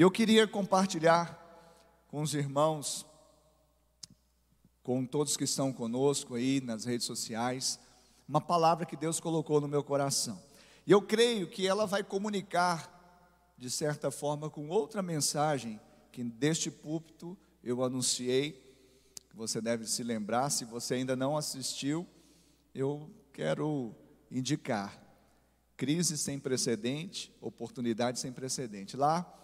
Eu queria compartilhar com os irmãos, com todos que estão conosco aí nas redes sociais, uma palavra que Deus colocou no meu coração. E eu creio que ela vai comunicar, de certa forma, com outra mensagem que deste púlpito eu anunciei, você deve se lembrar, se você ainda não assistiu, eu quero indicar. Crise sem precedente, oportunidade sem precedente. Lá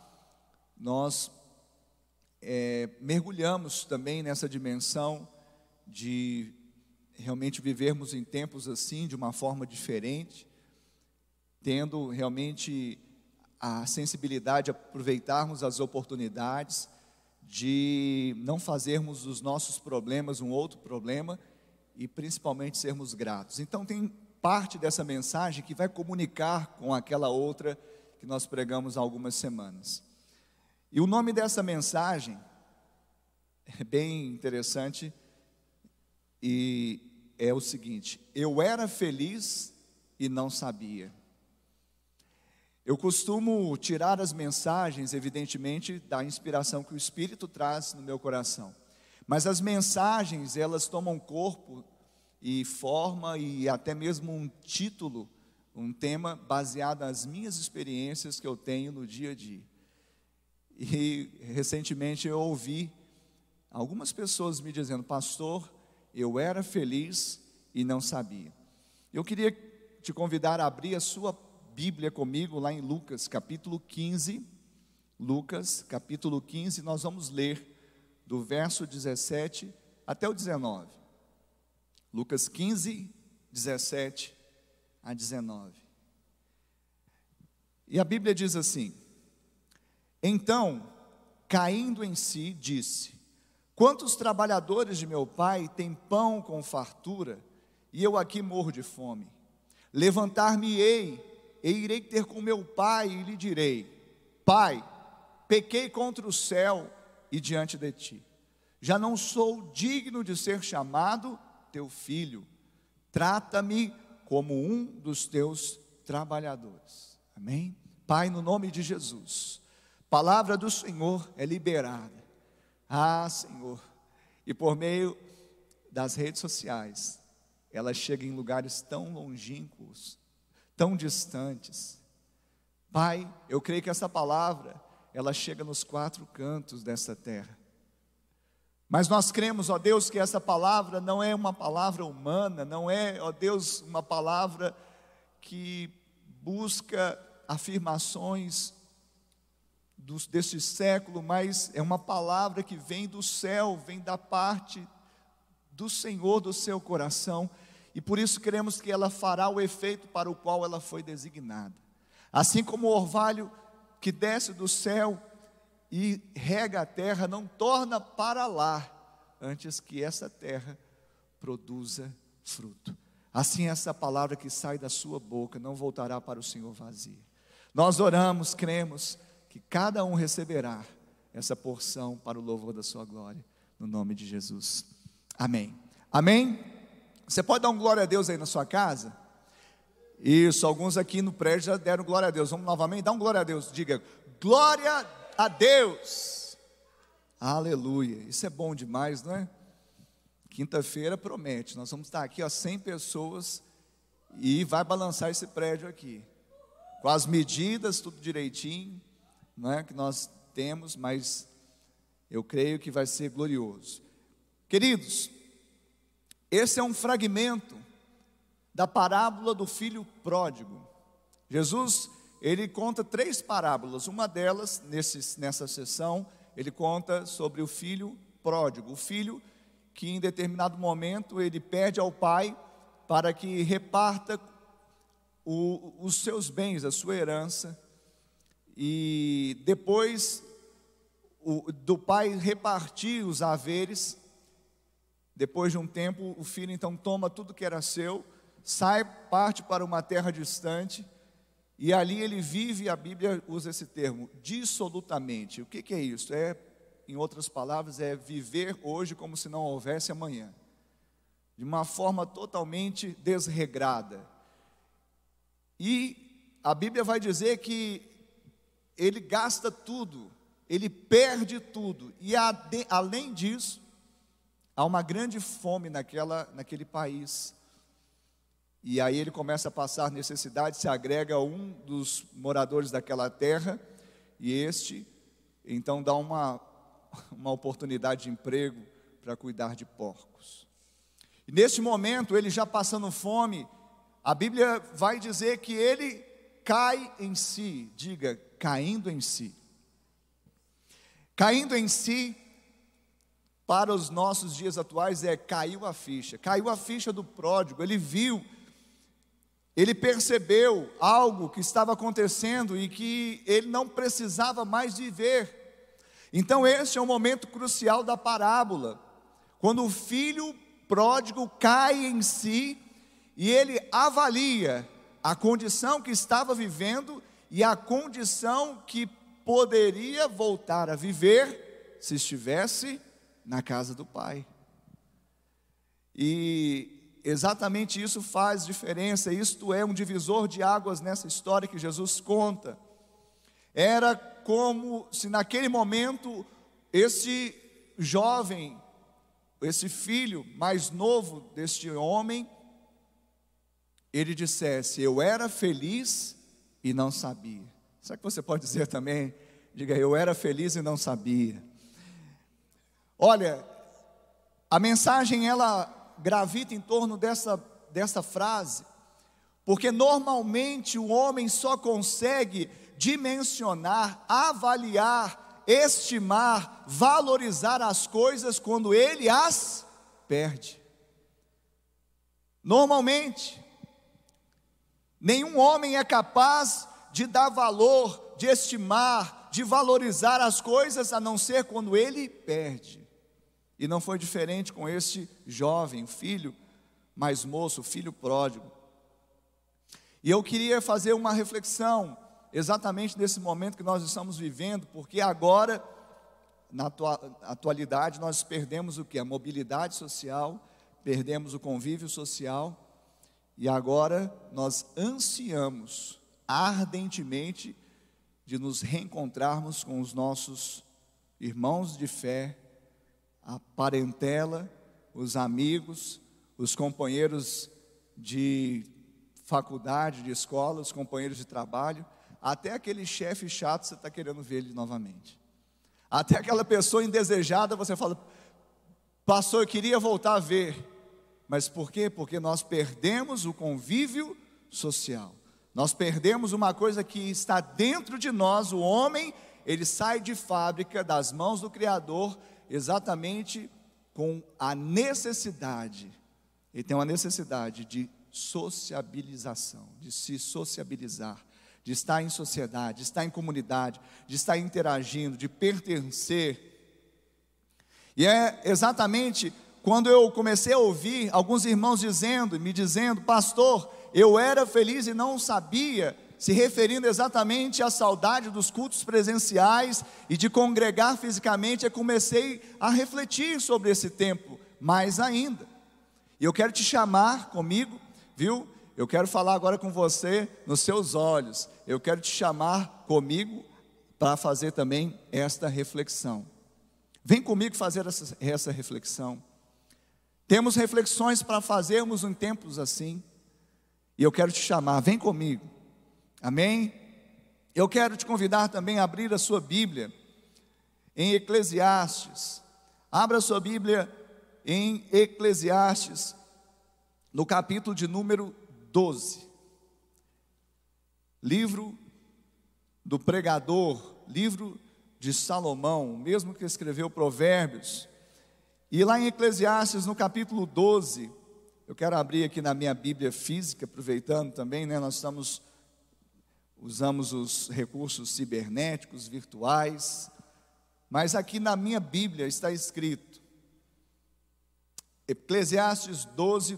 nós é, mergulhamos também nessa dimensão de realmente vivermos em tempos assim, de uma forma diferente, tendo realmente a sensibilidade de aproveitarmos as oportunidades, de não fazermos dos nossos problemas um outro problema e principalmente sermos gratos. Então, tem parte dessa mensagem que vai comunicar com aquela outra que nós pregamos há algumas semanas. E o nome dessa mensagem é bem interessante e é o seguinte: Eu era feliz e não sabia. Eu costumo tirar as mensagens, evidentemente, da inspiração que o Espírito traz no meu coração. Mas as mensagens, elas tomam corpo e forma e até mesmo um título, um tema baseado nas minhas experiências que eu tenho no dia a dia. E recentemente eu ouvi algumas pessoas me dizendo: Pastor, eu era feliz e não sabia. Eu queria te convidar a abrir a sua Bíblia comigo lá em Lucas, capítulo 15. Lucas, capítulo 15, nós vamos ler do verso 17 até o 19. Lucas 15, 17 a 19. E a Bíblia diz assim: então, caindo em si, disse: Quantos trabalhadores de meu pai têm pão com fartura, e eu aqui morro de fome? Levantar-me-ei, e irei ter com meu pai, e lhe direi: Pai, pequei contra o céu e diante de ti. Já não sou digno de ser chamado teu filho. Trata-me como um dos teus trabalhadores. Amém? Pai, no nome de Jesus palavra do Senhor é liberada. Ah, Senhor. E por meio das redes sociais, ela chega em lugares tão longínquos, tão distantes. Pai, eu creio que essa palavra, ela chega nos quatro cantos dessa terra. Mas nós cremos, ó Deus, que essa palavra não é uma palavra humana, não é, ó Deus, uma palavra que busca afirmações dos, deste século, mas é uma palavra que vem do céu, vem da parte do Senhor do seu coração, e por isso queremos que ela fará o efeito para o qual ela foi designada. Assim como o orvalho que desce do céu e rega a terra, não torna para lá, antes que essa terra produza fruto. Assim, essa palavra que sai da sua boca não voltará para o Senhor vazia. Nós oramos, cremos que cada um receberá essa porção para o louvor da sua glória, no nome de Jesus. Amém. Amém? Você pode dar um glória a Deus aí na sua casa? Isso, alguns aqui no prédio já deram glória a Deus. Vamos novamente, dá um glória a Deus. Diga, glória a Deus. Aleluia. Isso é bom demais, não é? Quinta-feira promete. Nós vamos estar aqui, ó, 100 pessoas e vai balançar esse prédio aqui. Com as medidas, tudo direitinho não é, que nós temos, mas eu creio que vai ser glorioso. Queridos, esse é um fragmento da parábola do filho pródigo. Jesus, ele conta três parábolas, uma delas, nesse, nessa sessão, ele conta sobre o filho pródigo, o filho que em determinado momento ele pede ao pai para que reparta o, os seus bens, a sua herança, e depois o, do pai repartir os haveres, depois de um tempo, o filho então toma tudo que era seu, sai, parte para uma terra distante, e ali ele vive, a Bíblia usa esse termo, dissolutamente. O que, que é isso? É, em outras palavras, é viver hoje como se não houvesse amanhã, de uma forma totalmente desregrada. E a Bíblia vai dizer que ele gasta tudo ele perde tudo. E além disso, há uma grande fome naquela, naquele país. E aí ele começa a passar necessidade, se agrega a um dos moradores daquela terra, e este então dá uma, uma oportunidade de emprego para cuidar de porcos. E neste momento, ele já passando fome, a Bíblia vai dizer que ele cai em si, diga, caindo em si. Caindo em si, para os nossos dias atuais, é caiu a ficha. Caiu a ficha do pródigo, ele viu, ele percebeu algo que estava acontecendo e que ele não precisava mais viver. Então, este é o momento crucial da parábola, quando o filho pródigo cai em si e ele avalia a condição que estava vivendo e a condição que poderia voltar a viver se estivesse na casa do Pai. E exatamente isso faz diferença, isto é um divisor de águas nessa história que Jesus conta. Era como se naquele momento esse jovem, esse filho mais novo deste homem, ele dissesse: Eu era feliz e não sabia. Será que você pode dizer também? Diga, eu era feliz e não sabia. Olha, a mensagem ela gravita em torno dessa, dessa frase, porque normalmente o homem só consegue dimensionar, avaliar, estimar, valorizar as coisas quando ele as perde. Normalmente, nenhum homem é capaz de dar valor, de estimar, de valorizar as coisas, a não ser quando ele perde. E não foi diferente com este jovem, filho mais moço, filho pródigo. E eu queria fazer uma reflexão exatamente nesse momento que nós estamos vivendo, porque agora, na atualidade, nós perdemos o que? A mobilidade social, perdemos o convívio social, e agora nós ansiamos ardentemente de nos reencontrarmos com os nossos irmãos de fé, a parentela, os amigos, os companheiros de faculdade, de escola, os companheiros de trabalho, até aquele chefe chato você está querendo ver ele novamente. Até aquela pessoa indesejada você fala, pastor, eu queria voltar a ver. Mas por quê? Porque nós perdemos o convívio social. Nós perdemos uma coisa que está dentro de nós, o homem, ele sai de fábrica das mãos do Criador exatamente com a necessidade, ele tem uma necessidade de sociabilização, de se sociabilizar, de estar em sociedade, de estar em comunidade, de estar interagindo, de pertencer. E é exatamente quando eu comecei a ouvir alguns irmãos dizendo, me dizendo, pastor, eu era feliz e não sabia, se referindo exatamente à saudade dos cultos presenciais e de congregar fisicamente, eu comecei a refletir sobre esse tempo mais ainda. E eu quero te chamar comigo, viu? Eu quero falar agora com você nos seus olhos. Eu quero te chamar comigo para fazer também esta reflexão. Vem comigo fazer essa, essa reflexão. Temos reflexões para fazermos em tempos assim. E eu quero te chamar, vem comigo. Amém? Eu quero te convidar também a abrir a sua Bíblia em Eclesiastes. Abra a sua Bíblia em Eclesiastes, no capítulo de número 12. Livro do pregador, livro de Salomão, mesmo que escreveu Provérbios. E lá em Eclesiastes, no capítulo 12, eu quero abrir aqui na minha Bíblia física, aproveitando também, né? Nós estamos usamos os recursos cibernéticos, virtuais, mas aqui na minha Bíblia está escrito Eclesiastes 12,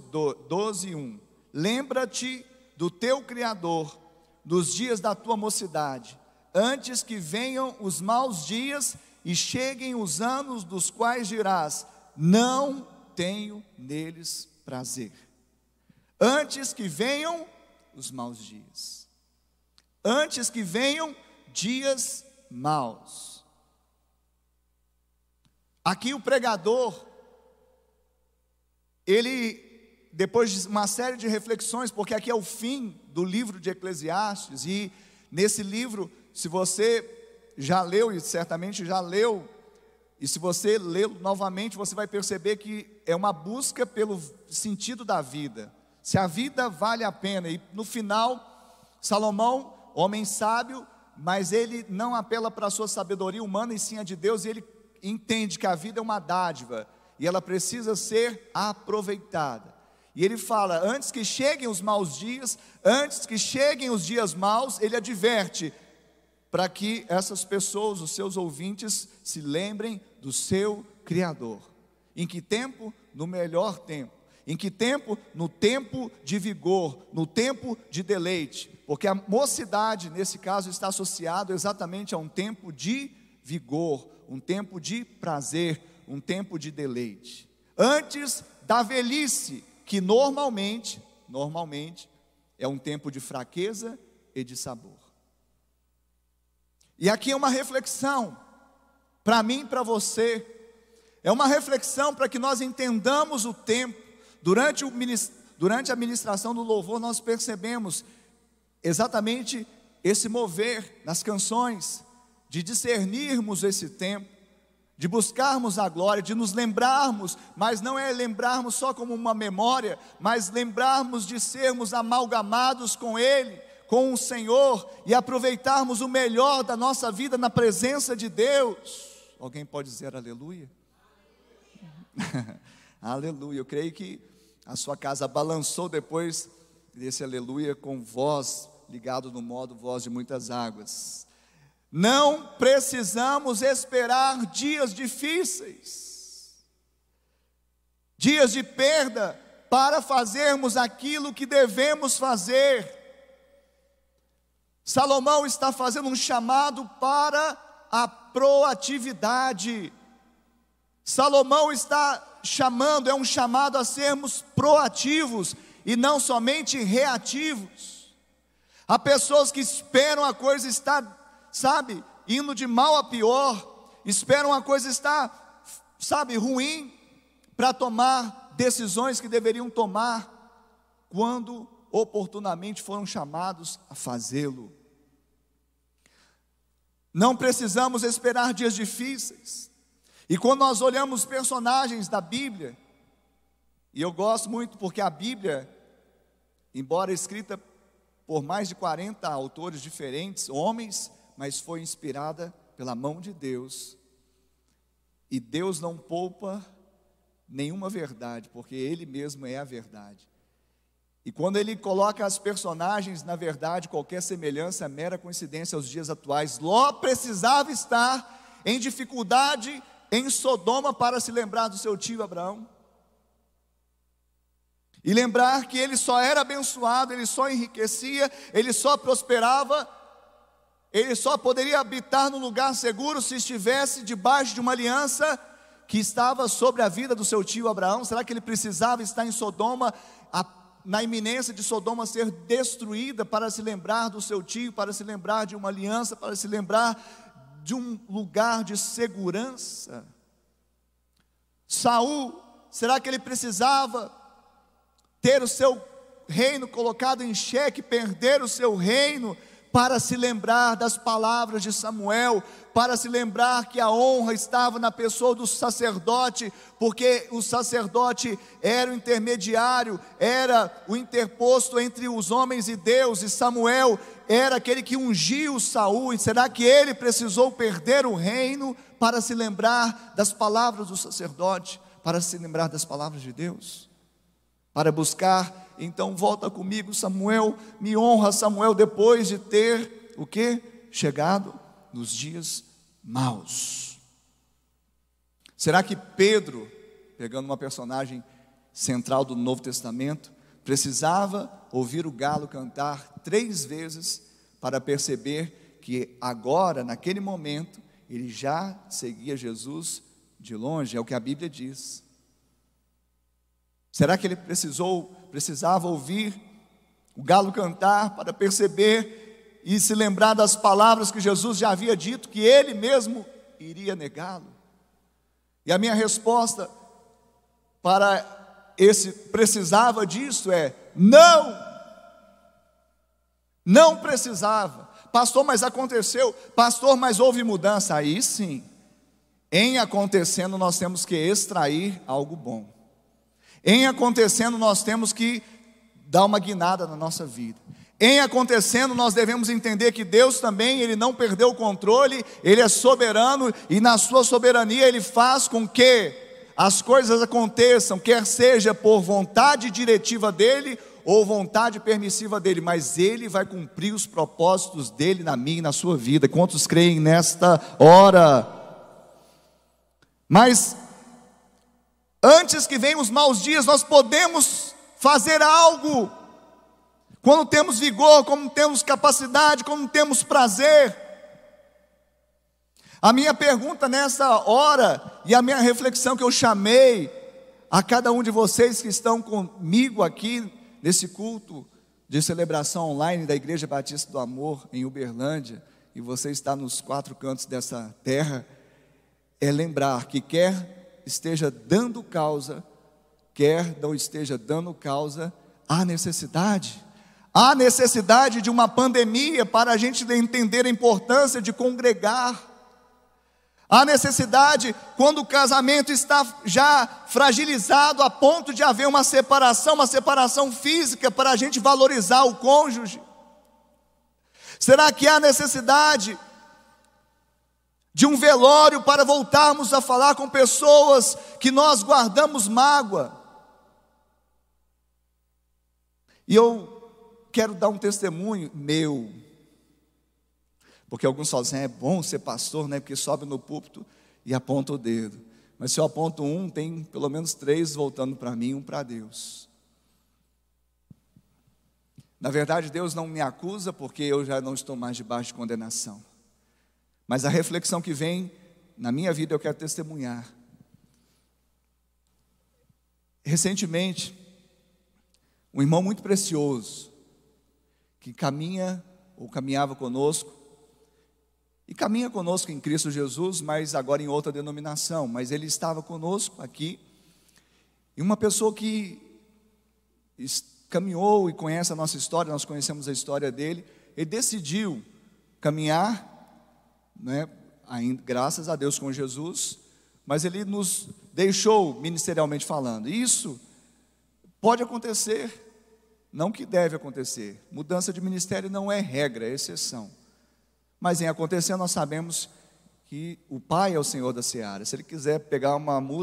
12 1. Lembra-te do teu Criador nos dias da tua mocidade, antes que venham os maus dias e cheguem os anos dos quais dirás: Não tenho neles prazer, antes que venham os maus dias, antes que venham dias maus. Aqui o pregador, ele, depois de uma série de reflexões, porque aqui é o fim do livro de Eclesiastes, e nesse livro, se você já leu e certamente já leu, e se você lê novamente, você vai perceber que é uma busca pelo sentido da vida. Se a vida vale a pena, e no final, Salomão, homem sábio, mas ele não apela para a sua sabedoria humana e sim a de Deus, e ele entende que a vida é uma dádiva e ela precisa ser aproveitada. E ele fala: antes que cheguem os maus dias, antes que cheguem os dias maus, ele adverte para que essas pessoas, os seus ouvintes, se lembrem do seu Criador. Em que tempo? No melhor tempo. Em que tempo? No tempo de vigor, no tempo de deleite. Porque a mocidade, nesse caso, está associado exatamente a um tempo de vigor, um tempo de prazer, um tempo de deleite. Antes da velhice, que normalmente, normalmente, é um tempo de fraqueza e de sabor. E aqui é uma reflexão, para mim e para você, é uma reflexão para que nós entendamos o tempo. Durante, o, durante a ministração do louvor, nós percebemos exatamente esse mover nas canções, de discernirmos esse tempo, de buscarmos a glória, de nos lembrarmos, mas não é lembrarmos só como uma memória, mas lembrarmos de sermos amalgamados com Ele, com o Senhor e aproveitarmos o melhor da nossa vida na presença de Deus. Alguém pode dizer aleluia? aleluia. Eu creio que a sua casa balançou depois desse aleluia com voz ligado no modo voz de muitas águas. Não precisamos esperar dias difíceis, dias de perda, para fazermos aquilo que devemos fazer. Salomão está fazendo um chamado para a proatividade. Salomão está chamando, é um chamado a sermos proativos e não somente reativos. Há pessoas que esperam a coisa estar sabe, indo de mal a pior, esperam a coisa estar, sabe, ruim, para tomar decisões que deveriam tomar, quando oportunamente foram chamados a fazê-lo. Não precisamos esperar dias difíceis. E quando nós olhamos personagens da Bíblia, e eu gosto muito porque a Bíblia, embora escrita por mais de 40 autores diferentes, homens mas foi inspirada pela mão de Deus. E Deus não poupa nenhuma verdade, porque Ele mesmo é a verdade. E quando Ele coloca as personagens, na verdade, qualquer semelhança é mera coincidência aos dias atuais. Ló precisava estar em dificuldade em Sodoma para se lembrar do seu tio Abraão. E lembrar que ele só era abençoado, ele só enriquecia, ele só prosperava ele só poderia habitar num lugar seguro se estivesse debaixo de uma aliança que estava sobre a vida do seu tio Abraão. Será que ele precisava estar em Sodoma, na iminência de Sodoma ser destruída, para se lembrar do seu tio, para se lembrar de uma aliança, para se lembrar de um lugar de segurança? Saul, será que ele precisava ter o seu reino colocado em xeque, perder o seu reino? Para se lembrar das palavras de Samuel, para se lembrar que a honra estava na pessoa do sacerdote, porque o sacerdote era o intermediário, era o interposto entre os homens e Deus, e Samuel era aquele que ungiu Saul, e será que ele precisou perder o reino para se lembrar das palavras do sacerdote, para se lembrar das palavras de Deus? Para buscar então volta comigo, Samuel, me honra Samuel depois de ter o que? Chegado nos dias maus. Será que Pedro, pegando uma personagem central do Novo Testamento, precisava ouvir o galo cantar três vezes para perceber que agora, naquele momento, ele já seguia Jesus de longe, é o que a Bíblia diz. Será que ele precisou precisava ouvir o galo cantar para perceber e se lembrar das palavras que Jesus já havia dito que ele mesmo iria negá-lo. E a minha resposta para esse precisava disso é: não. Não precisava. Pastor, mas aconteceu. Pastor, mas houve mudança. Aí sim. Em acontecendo, nós temos que extrair algo bom. Em acontecendo, nós temos que dar uma guinada na nossa vida. Em acontecendo, nós devemos entender que Deus também, Ele não perdeu o controle, Ele é soberano e na Sua soberania Ele faz com que as coisas aconteçam, quer seja por vontade diretiva dEle ou vontade permissiva dEle, mas Ele vai cumprir os propósitos dEle na minha e na sua vida. Quantos creem nesta hora? Mas antes que venham os maus dias, nós podemos fazer algo. Quando temos vigor, quando temos capacidade, quando temos prazer. A minha pergunta nessa hora e a minha reflexão que eu chamei a cada um de vocês que estão comigo aqui nesse culto de celebração online da Igreja Batista do Amor em Uberlândia, e você está nos quatro cantos dessa terra é lembrar que quer esteja dando causa, quer não esteja dando causa, há necessidade. Há necessidade de uma pandemia para a gente entender a importância de congregar. Há necessidade, quando o casamento está já fragilizado a ponto de haver uma separação, uma separação física, para a gente valorizar o cônjuge. Será que há necessidade de um velório para voltarmos a falar com pessoas que nós guardamos mágoa. E eu quero dar um testemunho meu, porque alguns falam assim, é bom ser pastor, né? Porque sobe no púlpito e aponta o dedo. Mas se eu aponto um, tem pelo menos três voltando para mim, um para Deus. Na verdade, Deus não me acusa porque eu já não estou mais debaixo de condenação. Mas a reflexão que vem na minha vida eu quero testemunhar. Recentemente, um irmão muito precioso, que caminha ou caminhava conosco, e caminha conosco em Cristo Jesus, mas agora em outra denominação, mas ele estava conosco aqui, e uma pessoa que caminhou e conhece a nossa história, nós conhecemos a história dele, ele decidiu caminhar né, ainda, graças a Deus com Jesus, mas ele nos deixou ministerialmente falando. Isso pode acontecer, não que deve acontecer. Mudança de ministério não é regra, é exceção. Mas em acontecer, nós sabemos que o Pai é o Senhor da seara. Se ele quiser pegar uma multa,